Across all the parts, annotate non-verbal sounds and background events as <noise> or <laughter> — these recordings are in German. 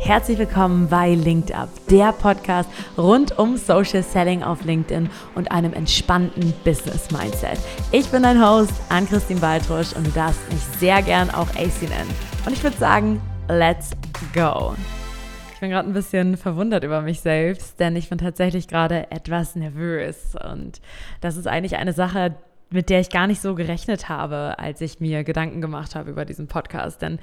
Herzlich willkommen bei Linked Up, der Podcast rund um Social Selling auf LinkedIn und einem entspannten Business Mindset. Ich bin dein Host, Ann-Christine Baltrusch und du darfst mich sehr gern auch AC nennen. Und ich würde sagen, let's go! Ich bin gerade ein bisschen verwundert über mich selbst, denn ich bin tatsächlich gerade etwas nervös. Und das ist eigentlich eine Sache, mit der ich gar nicht so gerechnet habe, als ich mir Gedanken gemacht habe über diesen Podcast. Denn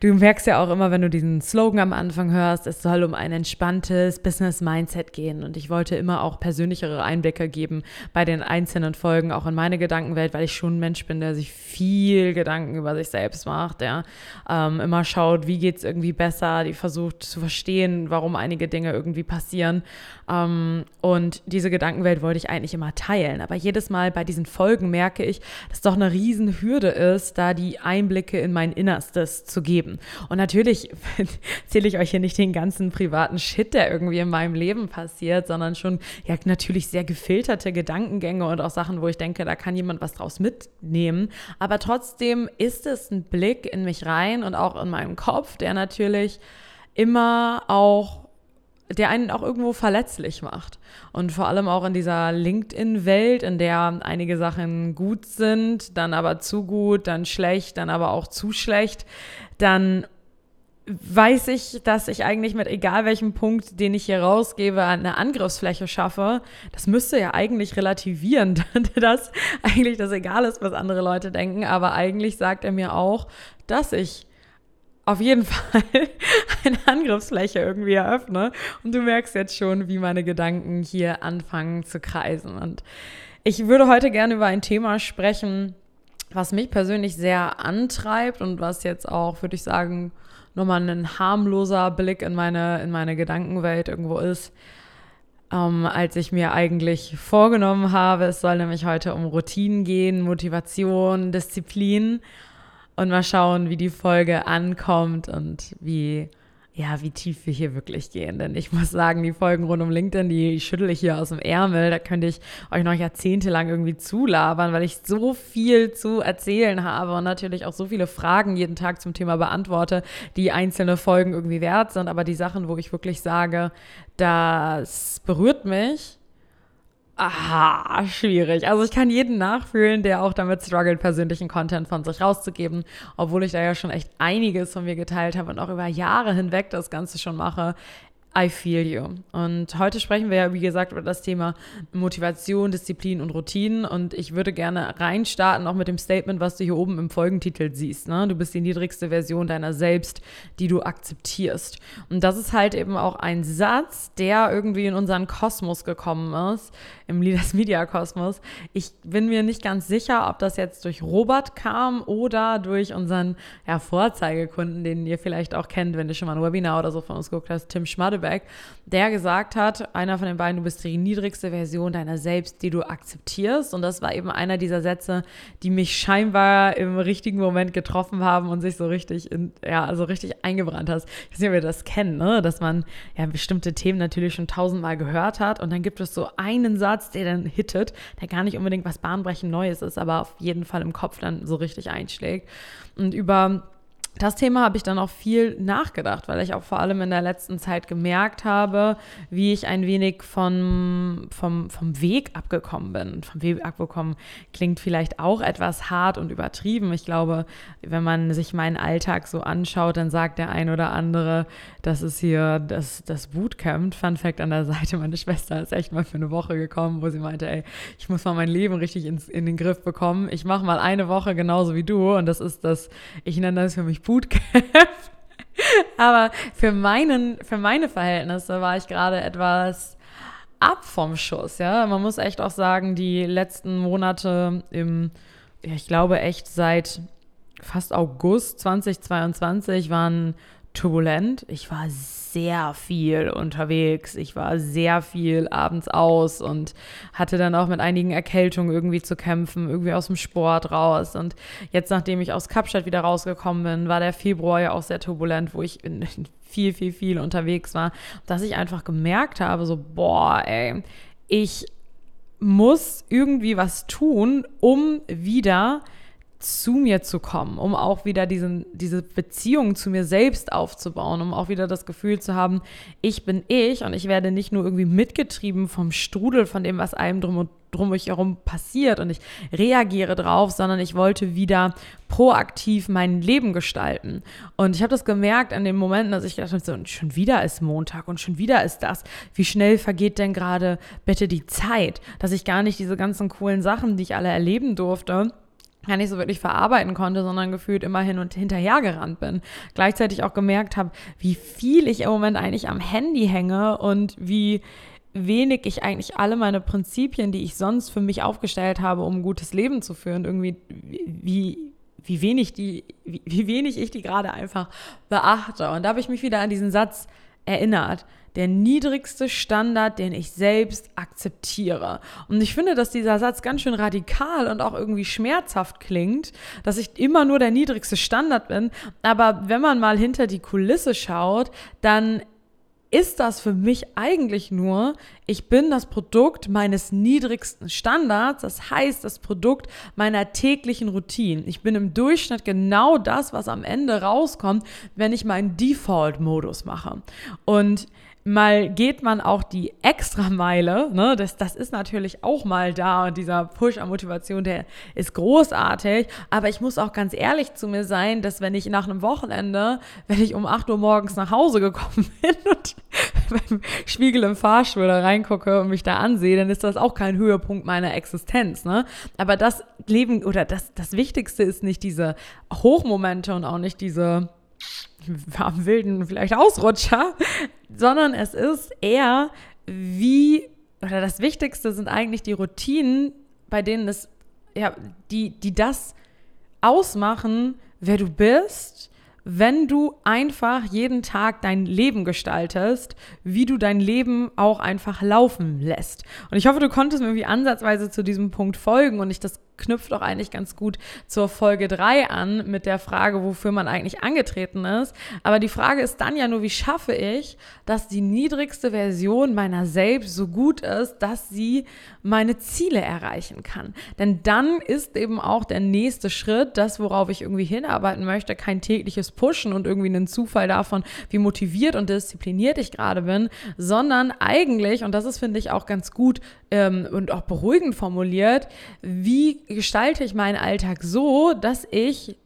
du merkst ja auch immer, wenn du diesen Slogan am Anfang hörst, es soll um ein entspanntes Business-Mindset gehen. Und ich wollte immer auch persönlichere Einblicke geben bei den einzelnen Folgen, auch in meine Gedankenwelt, weil ich schon ein Mensch bin, der sich viel Gedanken über sich selbst macht, der ähm, immer schaut, wie geht es irgendwie besser, die versucht zu verstehen, warum einige Dinge irgendwie passieren. Ähm, und diese Gedankenwelt wollte ich eigentlich immer teilen. Aber jedes Mal bei diesen Folgen Folgen merke ich, dass es doch eine Riesenhürde ist, da die Einblicke in mein Innerstes zu geben. Und natürlich <laughs> erzähle ich euch hier nicht den ganzen privaten Shit, der irgendwie in meinem Leben passiert, sondern schon ja natürlich sehr gefilterte Gedankengänge und auch Sachen, wo ich denke, da kann jemand was draus mitnehmen. Aber trotzdem ist es ein Blick in mich rein und auch in meinen Kopf, der natürlich immer auch der einen auch irgendwo verletzlich macht. Und vor allem auch in dieser LinkedIn-Welt, in der einige Sachen gut sind, dann aber zu gut, dann schlecht, dann aber auch zu schlecht, dann weiß ich, dass ich eigentlich mit egal welchem Punkt, den ich hier rausgebe, eine Angriffsfläche schaffe. Das müsste ja eigentlich relativieren, <laughs> dass eigentlich das egal ist, was andere Leute denken. Aber eigentlich sagt er mir auch, dass ich auf jeden <laughs> Fall eine Angriffsfläche irgendwie eröffne. Und du merkst jetzt schon, wie meine Gedanken hier anfangen zu kreisen. Und ich würde heute gerne über ein Thema sprechen, was mich persönlich sehr antreibt und was jetzt auch, würde ich sagen, nochmal ein harmloser Blick in meine, in meine Gedankenwelt irgendwo ist, ähm, als ich mir eigentlich vorgenommen habe. Es soll nämlich heute um Routinen gehen, Motivation, Disziplin und mal schauen, wie die Folge ankommt und wie, ja, wie tief wir hier wirklich gehen. Denn ich muss sagen, die Folgen rund um LinkedIn, die schüttel ich hier aus dem Ärmel. Da könnte ich euch noch jahrzehntelang irgendwie zulabern, weil ich so viel zu erzählen habe und natürlich auch so viele Fragen jeden Tag zum Thema beantworte, die einzelne Folgen irgendwie wert sind. Aber die Sachen, wo ich wirklich sage, das berührt mich, Aha, schwierig. Also ich kann jeden nachfühlen, der auch damit struggelt, persönlichen Content von sich rauszugeben, obwohl ich da ja schon echt einiges von mir geteilt habe und auch über Jahre hinweg das Ganze schon mache. I feel you. Und heute sprechen wir ja, wie gesagt, über das Thema Motivation, Disziplin und Routinen. Und ich würde gerne reinstarten, auch mit dem Statement, was du hier oben im Folgentitel siehst. Ne? Du bist die niedrigste Version deiner selbst, die du akzeptierst. Und das ist halt eben auch ein Satz, der irgendwie in unseren Kosmos gekommen ist, im Leaders Media Kosmos. Ich bin mir nicht ganz sicher, ob das jetzt durch Robert kam oder durch unseren ja, Vorzeigekunden, den ihr vielleicht auch kennt, wenn du schon mal ein Webinar oder so von uns geguckt hast, Tim Schmadde Quarterback, der gesagt hat, einer von den beiden, du bist die niedrigste Version deiner selbst, die du akzeptierst. Und das war eben einer dieser Sätze, die mich scheinbar im richtigen Moment getroffen haben und sich so richtig, in, ja, also richtig eingebrannt hast. Ich weiß nicht, ob ihr das kennt, ne? dass man ja bestimmte Themen natürlich schon tausendmal gehört hat und dann gibt es so einen Satz, der dann hittet, der gar nicht unbedingt was bahnbrechend Neues ist, aber auf jeden Fall im Kopf dann so richtig einschlägt. Und über das Thema habe ich dann auch viel nachgedacht, weil ich auch vor allem in der letzten Zeit gemerkt habe, wie ich ein wenig von, vom, vom Weg abgekommen bin. Vom Weg abgekommen klingt vielleicht auch etwas hart und übertrieben. Ich glaube, wenn man sich meinen Alltag so anschaut, dann sagt der ein oder andere, das ist hier das, das Bootcamp. Fun Fact an der Seite, meine Schwester ist echt mal für eine Woche gekommen, wo sie meinte, ey, ich muss mal mein Leben richtig ins, in den Griff bekommen. Ich mache mal eine Woche genauso wie du und das ist das, ich nenne das für mich Bootcamp. <laughs> Aber für, meinen, für meine Verhältnisse war ich gerade etwas ab vom Schuss. Ja? Man muss echt auch sagen, die letzten Monate im, ja, ich glaube echt seit fast August 2022 waren turbulent. Ich war sehr viel unterwegs. Ich war sehr viel abends aus und hatte dann auch mit einigen Erkältungen irgendwie zu kämpfen, irgendwie aus dem Sport raus. Und jetzt, nachdem ich aus Kapstadt wieder rausgekommen bin, war der Februar ja auch sehr turbulent, wo ich viel, viel, viel unterwegs war, dass ich einfach gemerkt habe, so, boah, ey, ich muss irgendwie was tun, um wieder zu mir zu kommen, um auch wieder diesen, diese Beziehung zu mir selbst aufzubauen, um auch wieder das Gefühl zu haben, ich bin ich und ich werde nicht nur irgendwie mitgetrieben vom Strudel, von dem, was einem drum und drum mich herum passiert und ich reagiere drauf, sondern ich wollte wieder proaktiv mein Leben gestalten. Und ich habe das gemerkt an den Momenten, dass ich gedacht habe, so, schon wieder ist Montag und schon wieder ist das. Wie schnell vergeht denn gerade bitte die Zeit, dass ich gar nicht diese ganzen coolen Sachen, die ich alle erleben durfte, gar nicht so wirklich verarbeiten konnte, sondern gefühlt immer hin und hinterher gerannt bin. Gleichzeitig auch gemerkt habe, wie viel ich im Moment eigentlich am Handy hänge und wie wenig ich eigentlich alle meine Prinzipien, die ich sonst für mich aufgestellt habe, um ein gutes Leben zu führen, irgendwie wie wie wenig die wie, wie wenig ich die gerade einfach beachte und da habe ich mich wieder an diesen Satz erinnert der niedrigste Standard, den ich selbst akzeptiere. Und ich finde, dass dieser Satz ganz schön radikal und auch irgendwie schmerzhaft klingt, dass ich immer nur der niedrigste Standard bin. Aber wenn man mal hinter die Kulisse schaut, dann ist das für mich eigentlich nur, ich bin das Produkt meines niedrigsten Standards, das heißt das Produkt meiner täglichen Routine. Ich bin im Durchschnitt genau das, was am Ende rauskommt, wenn ich meinen Default-Modus mache. Und mal geht man auch die Extrameile, ne, das, das ist natürlich auch mal da und dieser Push an Motivation, der ist großartig, aber ich muss auch ganz ehrlich zu mir sein, dass wenn ich nach einem Wochenende, wenn ich um 8 Uhr morgens nach Hause gekommen <laughs> bin und beim Spiegel im Fahrstuhl da reingucke und mich da ansehe, dann ist das auch kein Höhepunkt meiner Existenz, ne, aber das Leben oder das, das Wichtigste ist nicht diese Hochmomente und auch nicht diese <laughs> wilden vielleicht Ausrutscher, sondern es ist eher wie, oder das Wichtigste sind eigentlich die Routinen, bei denen es, ja, die, die das ausmachen, wer du bist, wenn du einfach jeden Tag dein Leben gestaltest, wie du dein Leben auch einfach laufen lässt. Und ich hoffe, du konntest mir irgendwie ansatzweise zu diesem Punkt folgen und ich das knüpft auch eigentlich ganz gut zur Folge 3 an mit der Frage, wofür man eigentlich angetreten ist. Aber die Frage ist dann ja nur, wie schaffe ich, dass die niedrigste Version meiner selbst so gut ist, dass sie meine Ziele erreichen kann. Denn dann ist eben auch der nächste Schritt, das, worauf ich irgendwie hinarbeiten möchte, kein tägliches Pushen und irgendwie einen Zufall davon, wie motiviert und diszipliniert ich gerade bin, sondern eigentlich, und das ist, finde ich, auch ganz gut ähm, und auch beruhigend formuliert, wie gestalte ich meinen Alltag so, dass ich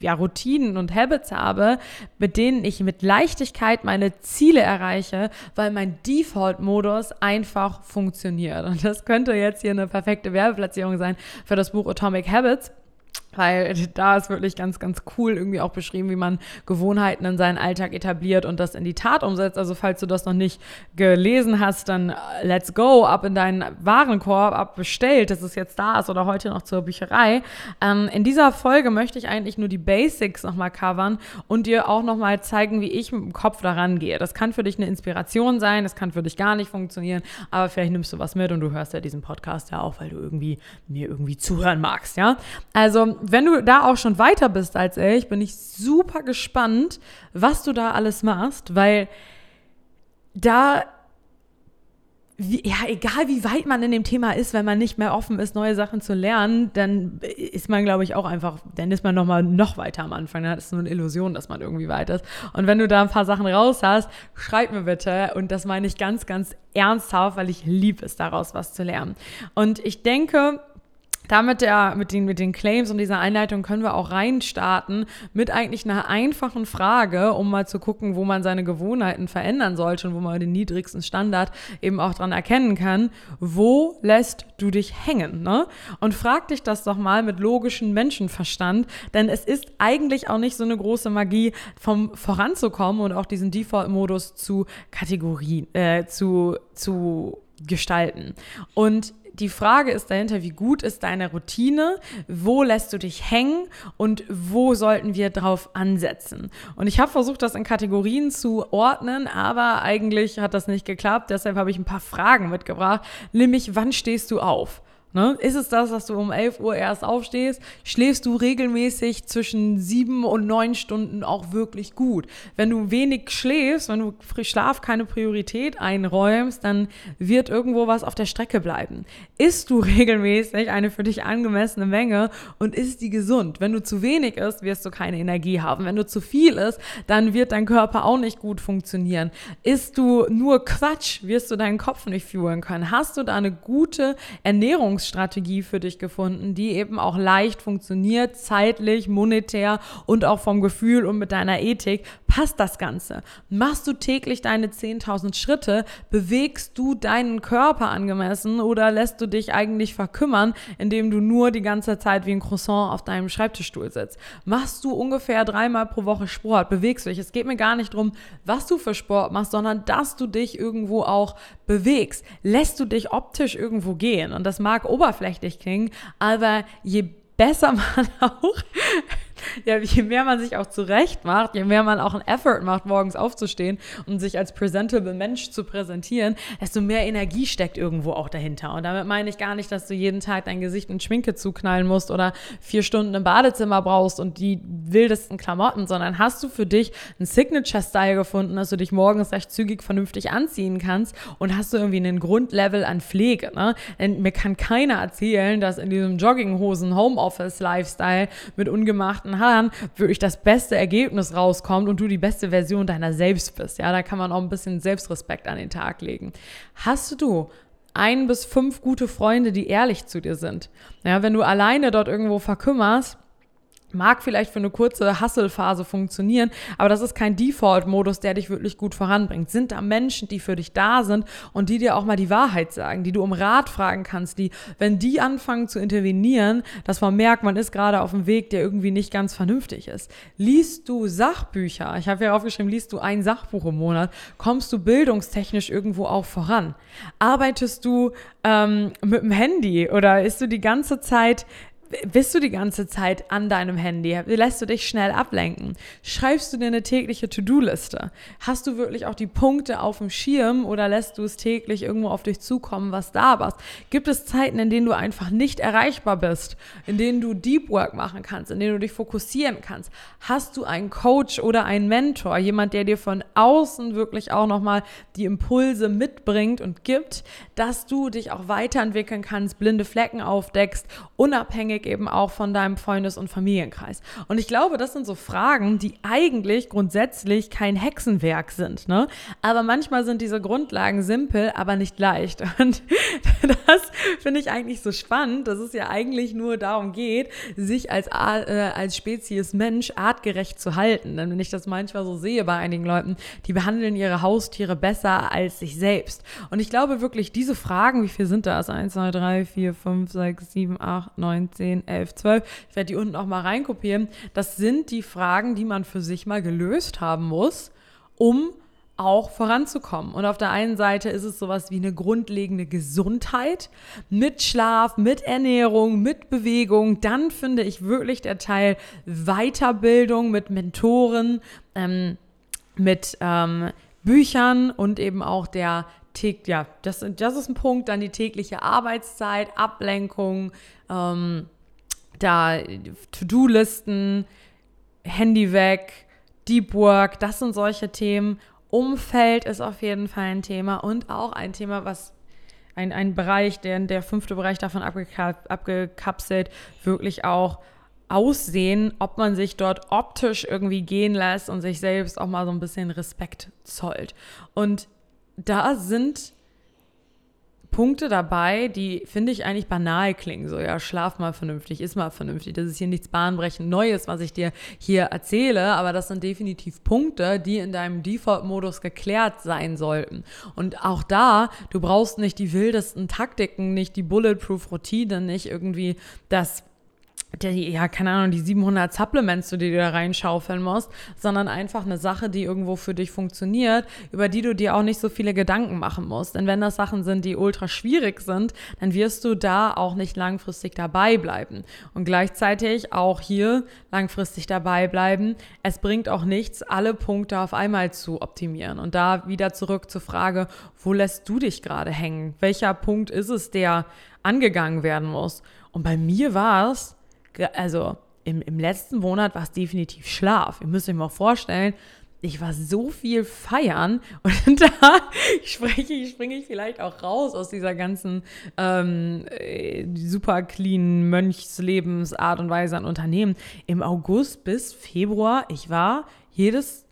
ja, Routinen und Habits habe, mit denen ich mit Leichtigkeit meine Ziele erreiche, weil mein Default-Modus einfach funktioniert. Und das könnte jetzt hier eine perfekte Werbeplatzierung sein für das Buch Atomic Habits weil da ist wirklich ganz, ganz cool irgendwie auch beschrieben, wie man Gewohnheiten in seinen Alltag etabliert und das in die Tat umsetzt. Also falls du das noch nicht gelesen hast, dann äh, let's go, ab in deinen Warenkorb, ab bestellt, dass es jetzt da ist oder heute noch zur Bücherei. Ähm, in dieser Folge möchte ich eigentlich nur die Basics nochmal covern und dir auch nochmal zeigen, wie ich mit dem Kopf daran gehe. Das kann für dich eine Inspiration sein, das kann für dich gar nicht funktionieren, aber vielleicht nimmst du was mit und du hörst ja diesen Podcast ja auch, weil du irgendwie mir irgendwie zuhören magst, ja? Also wenn du da auch schon weiter bist als ich, bin ich super gespannt, was du da alles machst, weil da wie, ja, egal wie weit man in dem Thema ist, wenn man nicht mehr offen ist, neue Sachen zu lernen, dann ist man, glaube ich, auch einfach, dann ist man noch mal noch weiter am Anfang. Dann ist es nur eine Illusion, dass man irgendwie weit ist. Und wenn du da ein paar Sachen raus hast, schreib mir bitte. Und das meine ich ganz, ganz ernsthaft, weil ich liebe es, daraus was zu lernen. Und ich denke, damit der, mit den, mit den Claims und dieser Einleitung können wir auch reinstarten mit eigentlich einer einfachen Frage, um mal zu gucken, wo man seine Gewohnheiten verändern sollte und wo man den niedrigsten Standard eben auch dran erkennen kann. Wo lässt du dich hängen? Ne? Und frag dich das doch mal mit logischem Menschenverstand, denn es ist eigentlich auch nicht so eine große Magie, vom voranzukommen und auch diesen Default-Modus zu Kategorien, äh, zu, zu gestalten. Und die Frage ist dahinter, wie gut ist deine Routine? Wo lässt du dich hängen? Und wo sollten wir drauf ansetzen? Und ich habe versucht, das in Kategorien zu ordnen, aber eigentlich hat das nicht geklappt. Deshalb habe ich ein paar Fragen mitgebracht. Nämlich, wann stehst du auf? Ne? Ist es das, dass du um 11 Uhr erst aufstehst? Schläfst du regelmäßig zwischen sieben und neun Stunden auch wirklich gut? Wenn du wenig schläfst, wenn du Schlaf keine Priorität einräumst, dann wird irgendwo was auf der Strecke bleiben. Isst du <laughs> regelmäßig eine für dich angemessene Menge und ist die gesund? Wenn du zu wenig isst, wirst du keine Energie haben. Wenn du zu viel isst, dann wird dein Körper auch nicht gut funktionieren. Isst du nur Quatsch, wirst du deinen Kopf nicht führen können. Hast du da eine gute Ernährungsstrategie für dich gefunden, die eben auch leicht funktioniert, zeitlich, monetär und auch vom Gefühl und mit deiner Ethik, passt das Ganze. Machst du täglich deine 10.000 Schritte, bewegst du deinen Körper angemessen oder lässt du dich eigentlich verkümmern, indem du nur die ganze Zeit wie ein Croissant auf deinem Schreibtischstuhl sitzt? Machst du ungefähr dreimal pro Woche Sport, bewegst du dich? Es geht mir gar nicht darum, was du für Sport machst, sondern dass du dich irgendwo auch bewegst. Lässt du dich optisch irgendwo gehen? Und das mag oberflächlich klingen, aber je besser <laughs> man auch ja, je mehr man sich auch zurecht macht, je mehr man auch einen Effort macht, morgens aufzustehen und sich als presentable Mensch zu präsentieren, desto mehr Energie steckt irgendwo auch dahinter. Und damit meine ich gar nicht, dass du jeden Tag dein Gesicht in Schminke zuknallen musst oder vier Stunden im Badezimmer brauchst und die wildesten Klamotten, sondern hast du für dich einen Signature-Style gefunden, dass du dich morgens recht zügig vernünftig anziehen kannst und hast du irgendwie einen Grundlevel an Pflege. Ne? Denn mir kann keiner erzählen, dass in diesem Jogginghosen-Homeoffice-Lifestyle mit ungemachten Haaren wirklich das beste Ergebnis rauskommt und du die beste Version deiner selbst bist. Ja, da kann man auch ein bisschen Selbstrespekt an den Tag legen. Hast du ein bis fünf gute Freunde, die ehrlich zu dir sind? Ja, wenn du alleine dort irgendwo verkümmerst, Mag vielleicht für eine kurze Hustle-Phase funktionieren, aber das ist kein Default-Modus, der dich wirklich gut voranbringt. Sind da Menschen, die für dich da sind und die dir auch mal die Wahrheit sagen, die du um Rat fragen kannst, die, wenn die anfangen zu intervenieren, dass man merkt, man ist gerade auf einem Weg, der irgendwie nicht ganz vernünftig ist. Liest du Sachbücher? Ich habe ja aufgeschrieben, liest du ein Sachbuch im Monat? Kommst du bildungstechnisch irgendwo auch voran? Arbeitest du ähm, mit dem Handy oder ist du die ganze Zeit bist du die ganze Zeit an deinem Handy? Lässt du dich schnell ablenken? Schreibst du dir eine tägliche To-Do-Liste? Hast du wirklich auch die Punkte auf dem Schirm oder lässt du es täglich irgendwo auf dich zukommen, was da war? Gibt es Zeiten, in denen du einfach nicht erreichbar bist, in denen du Deep Work machen kannst, in denen du dich fokussieren kannst? Hast du einen Coach oder einen Mentor, jemand, der dir von außen wirklich auch nochmal die Impulse mitbringt und gibt, dass du dich auch weiterentwickeln kannst, blinde Flecken aufdeckst, unabhängig unabhängig eben auch von deinem Freundes- und Familienkreis. Und ich glaube, das sind so Fragen, die eigentlich grundsätzlich kein Hexenwerk sind. Ne? Aber manchmal sind diese Grundlagen simpel, aber nicht leicht. Und <laughs> das <laughs> finde ich eigentlich so spannend, dass es ja eigentlich nur darum geht, sich als, äh, als Spezies Mensch artgerecht zu halten. Denn wenn ich das manchmal so sehe bei einigen Leuten, die behandeln ihre Haustiere besser als sich selbst. Und ich glaube wirklich, diese Fragen, wie viel sind das? 1, 2, 3, 4, 5, 6, 7, 8, 9, 10, 10, 11, 12. Ich werde die unten auch mal reinkopieren. Das sind die Fragen, die man für sich mal gelöst haben muss, um auch voranzukommen. Und auf der einen Seite ist es sowas wie eine grundlegende Gesundheit mit Schlaf, mit Ernährung, mit Bewegung. Dann finde ich wirklich der Teil Weiterbildung mit Mentoren, ähm, mit ähm, Büchern und eben auch der ja, das, das ist ein Punkt, dann die tägliche Arbeitszeit, Ablenkung, ähm, da To-Do-Listen, Handy weg, Deep Work, das sind solche Themen. Umfeld ist auf jeden Fall ein Thema und auch ein Thema, was ein, ein Bereich, der, der fünfte Bereich davon abgekap abgekapselt, wirklich auch Aussehen, ob man sich dort optisch irgendwie gehen lässt und sich selbst auch mal so ein bisschen Respekt zollt. Und da sind Punkte dabei, die finde ich eigentlich banal klingen. So, ja, schlaf mal vernünftig, ist mal vernünftig. Das ist hier nichts bahnbrechend Neues, was ich dir hier erzähle, aber das sind definitiv Punkte, die in deinem Default-Modus geklärt sein sollten. Und auch da, du brauchst nicht die wildesten Taktiken, nicht die Bulletproof-Routine, nicht irgendwie das die, ja, keine Ahnung, die 700 Supplements, die du da reinschaufeln musst, sondern einfach eine Sache, die irgendwo für dich funktioniert, über die du dir auch nicht so viele Gedanken machen musst. Denn wenn das Sachen sind, die ultra schwierig sind, dann wirst du da auch nicht langfristig dabei bleiben. Und gleichzeitig auch hier langfristig dabei bleiben. Es bringt auch nichts, alle Punkte auf einmal zu optimieren. Und da wieder zurück zur Frage, wo lässt du dich gerade hängen? Welcher Punkt ist es, der angegangen werden muss? Und bei mir war es, also im, im letzten Monat war es definitiv Schlaf. Ihr müsst euch mal vorstellen, ich war so viel feiern <laughs> und da spreche springe ich vielleicht auch raus aus dieser ganzen ähm, äh, super clean Mönchslebensart und Weise an Unternehmen. Im August bis Februar, ich war jedes,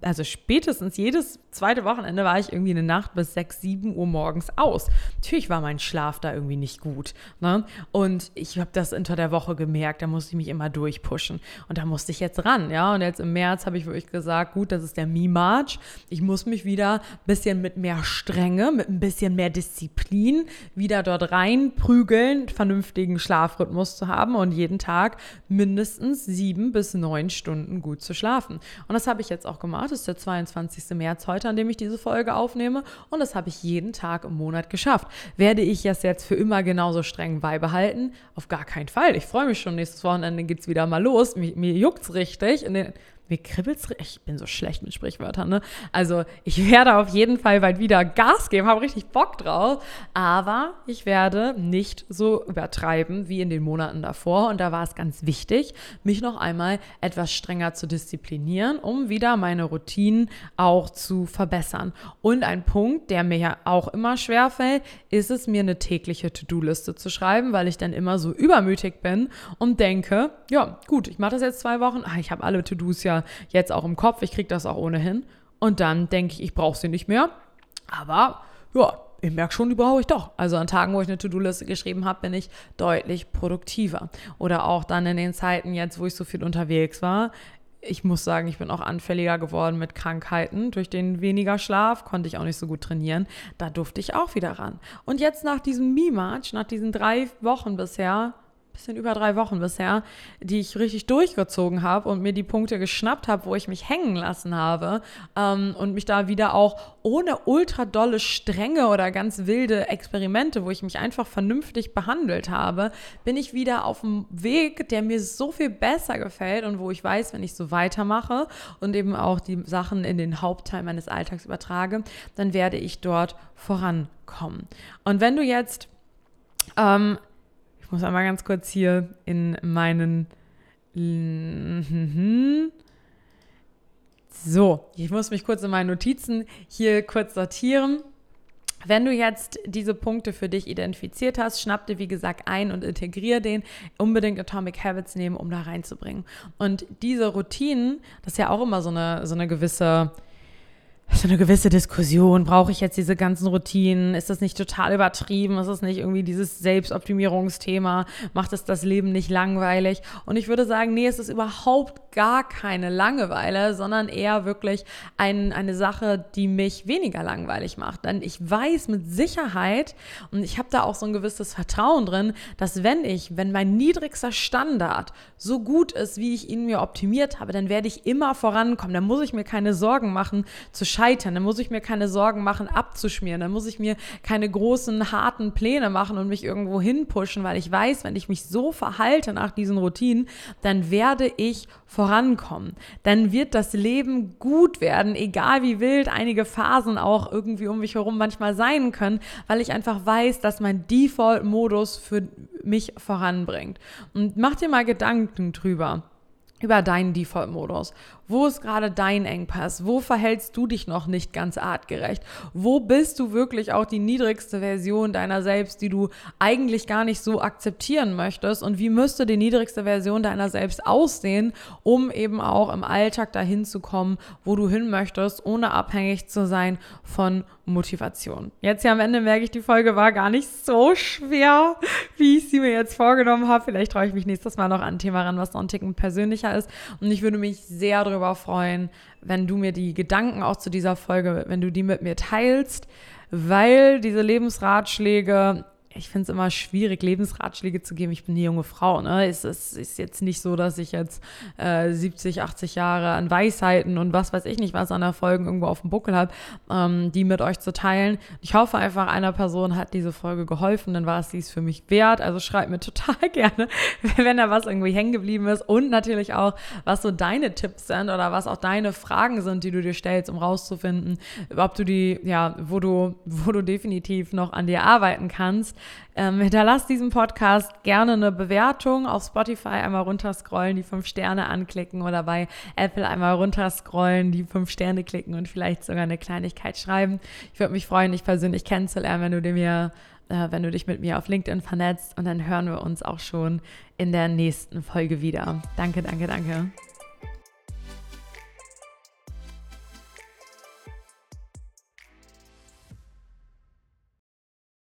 also spätestens jedes zweite Wochenende war ich irgendwie eine Nacht bis 6, 7 Uhr morgens aus. Natürlich war mein Schlaf da irgendwie nicht gut. Ne? Und ich habe das unter der Woche gemerkt, da musste ich mich immer durchpushen. Und da musste ich jetzt ran, ja. Und jetzt im März habe ich wirklich gesagt, gut, das ist der Mi-March. Ich muss mich wieder ein bisschen mit mehr Strenge, mit ein bisschen mehr Disziplin wieder dort reinprügeln, vernünftigen Schlafrhythmus zu haben und jeden Tag mindestens sieben bis neun Stunden gut zu schlafen. Und das habe ich jetzt auch gemacht. Das ist der 22. März heute, an dem ich diese Folge aufnehme. Und das habe ich jeden Tag im Monat geschafft. Werde ich das jetzt für immer genauso streng beibehalten? Auf gar keinen Fall. Ich freue mich schon. Nächstes Wochenende geht es wieder mal los. Mir, mir juckt es richtig. In den mir kribbelt's, ich bin so schlecht mit Sprichwörtern, ne? Also ich werde auf jeden Fall bald wieder Gas geben, habe richtig Bock drauf, aber ich werde nicht so übertreiben wie in den Monaten davor und da war es ganz wichtig, mich noch einmal etwas strenger zu disziplinieren, um wieder meine Routinen auch zu verbessern. Und ein Punkt, der mir ja auch immer schwerfällt, ist es mir eine tägliche To-Do-Liste zu schreiben, weil ich dann immer so übermütig bin und denke, ja, gut, ich mache das jetzt zwei Wochen, ah, ich habe alle To-Dos ja jetzt auch im Kopf, ich kriege das auch ohnehin. Und dann denke ich, ich brauche sie nicht mehr. Aber ja, ich merke schon, die brauche ich doch. Also an Tagen, wo ich eine To-Do-Liste geschrieben habe, bin ich deutlich produktiver. Oder auch dann in den Zeiten jetzt, wo ich so viel unterwegs war. Ich muss sagen, ich bin auch anfälliger geworden mit Krankheiten. Durch den weniger Schlaf konnte ich auch nicht so gut trainieren. Da durfte ich auch wieder ran. Und jetzt nach diesem Me-March, nach diesen drei Wochen bisher, bisschen über drei Wochen bisher, die ich richtig durchgezogen habe und mir die Punkte geschnappt habe, wo ich mich hängen lassen habe ähm, und mich da wieder auch ohne ultra dolle Strenge oder ganz wilde Experimente, wo ich mich einfach vernünftig behandelt habe, bin ich wieder auf dem Weg, der mir so viel besser gefällt und wo ich weiß, wenn ich so weitermache und eben auch die Sachen in den Hauptteil meines Alltags übertrage, dann werde ich dort vorankommen. Und wenn du jetzt ähm, ich muss einmal ganz kurz hier in meinen. <laughs> So, ich muss mich kurz in meinen Notizen hier kurz sortieren. Wenn du jetzt diese Punkte für dich identifiziert hast, schnapp dir wie gesagt ein und integriere den. Unbedingt Atomic Habits nehmen, um da reinzubringen. Und diese Routinen, das ist ja auch immer so eine, so eine gewisse so eine gewisse Diskussion. Brauche ich jetzt diese ganzen Routinen? Ist das nicht total übertrieben? Ist das nicht irgendwie dieses Selbstoptimierungsthema? Macht es das Leben nicht langweilig? Und ich würde sagen, nee, es ist überhaupt gar keine Langeweile, sondern eher wirklich ein, eine Sache, die mich weniger langweilig macht. Denn ich weiß mit Sicherheit und ich habe da auch so ein gewisses Vertrauen drin, dass wenn ich, wenn mein niedrigster Standard so gut ist, wie ich ihn mir optimiert habe, dann werde ich immer vorankommen. Dann muss ich mir keine Sorgen machen, zu scheitern. Dann muss ich mir keine Sorgen machen, abzuschmieren. Dann muss ich mir keine großen, harten Pläne machen und mich irgendwo hinpushen, weil ich weiß, wenn ich mich so verhalte nach diesen Routinen, dann werde ich vorankommen. Dann wird das Leben gut werden, egal wie wild einige Phasen auch irgendwie um mich herum manchmal sein können, weil ich einfach weiß, dass mein Default-Modus für mich voranbringt. Und mach dir mal Gedanken drüber über deinen Default-Modus. Wo ist gerade dein Engpass? Wo verhältst du dich noch nicht ganz artgerecht? Wo bist du wirklich auch die niedrigste Version deiner selbst, die du eigentlich gar nicht so akzeptieren möchtest? Und wie müsste die niedrigste Version deiner selbst aussehen, um eben auch im Alltag dahin zu kommen, wo du hin möchtest, ohne abhängig zu sein von Motivation? Jetzt hier am Ende merke ich, die Folge war gar nicht so schwer, wie ich sie mir jetzt vorgenommen habe. Vielleicht traue ich mich nächstes Mal noch an ein Thema ran, was noch ein Ticken persönlicher ist. Und ich würde mich sehr darüber darüber freuen, wenn du mir die Gedanken auch zu dieser Folge, wenn du die mit mir teilst, weil diese Lebensratschläge ich finde es immer schwierig, Lebensratschläge zu geben. Ich bin eine junge Frau. Ne? Es, es ist jetzt nicht so, dass ich jetzt äh, 70, 80 Jahre an Weisheiten und was weiß ich nicht, was an Erfolgen irgendwo auf dem Buckel habe, ähm, die mit euch zu teilen. Ich hoffe einfach, einer Person hat diese Folge geholfen, dann war es dies für mich wert. Also schreibt mir <laughs> total gerne, wenn da was irgendwie hängen geblieben ist und natürlich auch, was so deine Tipps sind oder was auch deine Fragen sind, die du dir stellst, um rauszufinden, ob du die, ja, wo du, wo du definitiv noch an dir arbeiten kannst. Ähm, hinterlass diesem Podcast gerne eine Bewertung auf Spotify einmal runterscrollen, die fünf Sterne anklicken oder bei Apple einmal runterscrollen, die fünf Sterne klicken und vielleicht sogar eine Kleinigkeit schreiben. Ich würde mich freuen, dich persönlich kennenzulernen, wenn du mir äh, wenn du dich mit mir auf LinkedIn vernetzt und dann hören wir uns auch schon in der nächsten Folge wieder. Danke, danke, danke.